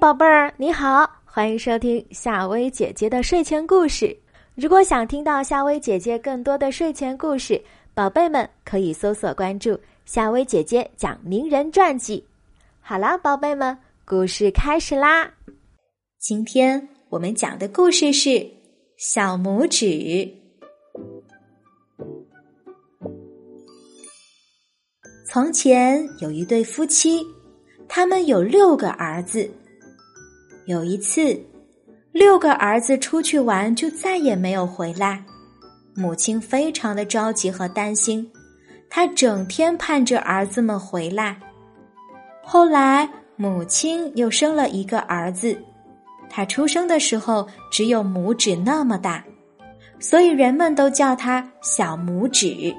宝贝儿，你好，欢迎收听夏薇姐姐的睡前故事。如果想听到夏薇姐姐更多的睡前故事，宝贝们可以搜索关注夏薇姐姐讲名人传记。好啦，宝贝们，故事开始啦！今天我们讲的故事是小拇指。从前有一对夫妻，他们有六个儿子。有一次，六个儿子出去玩，就再也没有回来。母亲非常的着急和担心，她整天盼着儿子们回来。后来，母亲又生了一个儿子，他出生的时候只有拇指那么大，所以人们都叫他小拇指。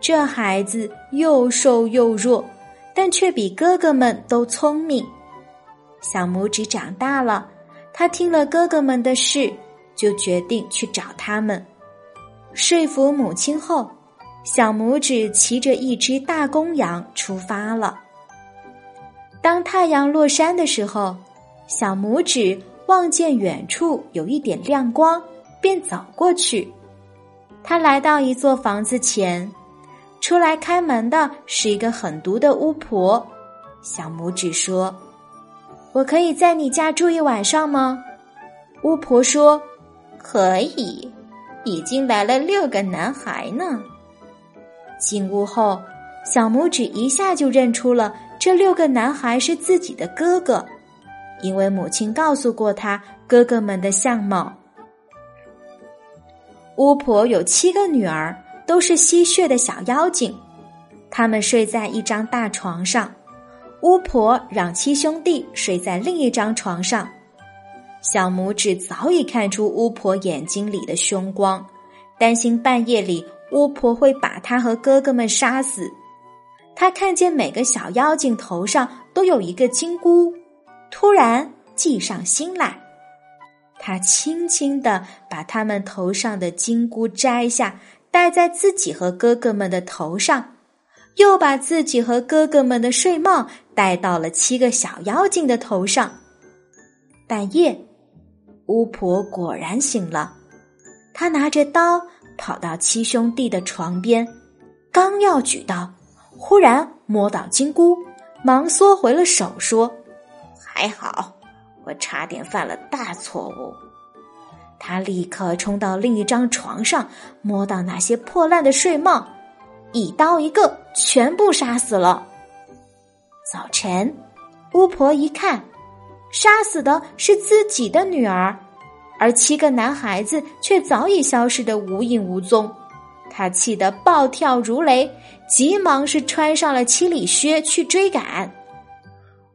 这孩子又瘦又弱，但却比哥哥们都聪明。小拇指长大了，他听了哥哥们的事，就决定去找他们。说服母亲后，小拇指骑着一只大公羊出发了。当太阳落山的时候，小拇指望见远处有一点亮光，便走过去。他来到一座房子前。出来开门的是一个狠毒的巫婆。小拇指说：“我可以在你家住一晚上吗？”巫婆说：“可以。”已经来了六个男孩呢。进屋后，小拇指一下就认出了这六个男孩是自己的哥哥，因为母亲告诉过他哥哥们的相貌。巫婆有七个女儿。都是吸血的小妖精，他们睡在一张大床上。巫婆让七兄弟睡在另一张床上。小拇指早已看出巫婆眼睛里的凶光，担心半夜里巫婆会把他和哥哥们杀死。他看见每个小妖精头上都有一个金箍，突然计上心来。他轻轻的把他们头上的金箍摘下。戴在自己和哥哥们的头上，又把自己和哥哥们的睡帽戴到了七个小妖精的头上。半夜，巫婆果然醒了，她拿着刀跑到七兄弟的床边，刚要举刀，忽然摸到金箍，忙缩回了手，说：“还好，我差点犯了大错误。”他立刻冲到另一张床上，摸到那些破烂的睡帽，一刀一个，全部杀死了。早晨，巫婆一看，杀死的是自己的女儿，而七个男孩子却早已消失的无影无踪。她气得暴跳如雷，急忙是穿上了七里靴去追赶。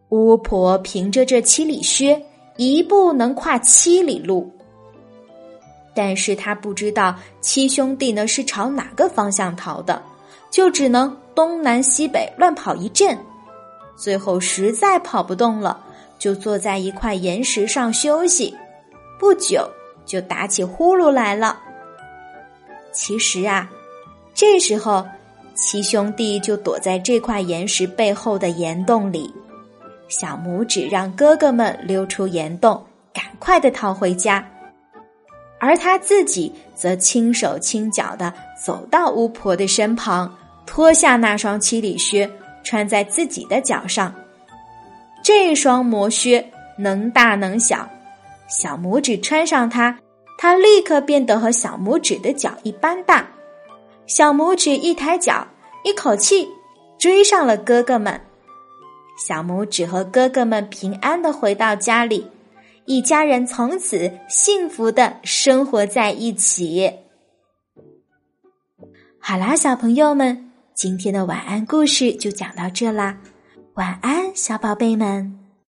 巫婆凭着这七里靴，一步能跨七里路。但是他不知道七兄弟呢是朝哪个方向逃的，就只能东南西北乱跑一阵，最后实在跑不动了，就坐在一块岩石上休息。不久就打起呼噜来了。其实啊，这时候七兄弟就躲在这块岩石背后的岩洞里，小拇指让哥哥们溜出岩洞，赶快的逃回家。而他自己则轻手轻脚的走到巫婆的身旁，脱下那双七里靴，穿在自己的脚上。这双魔靴能大能小，小拇指穿上它，它立刻变得和小拇指的脚一般大。小拇指一抬脚，一口气追上了哥哥们。小拇指和哥哥们平安的回到家里。一家人从此幸福的生活在一起。好啦，小朋友们，今天的晚安故事就讲到这啦，晚安，小宝贝们。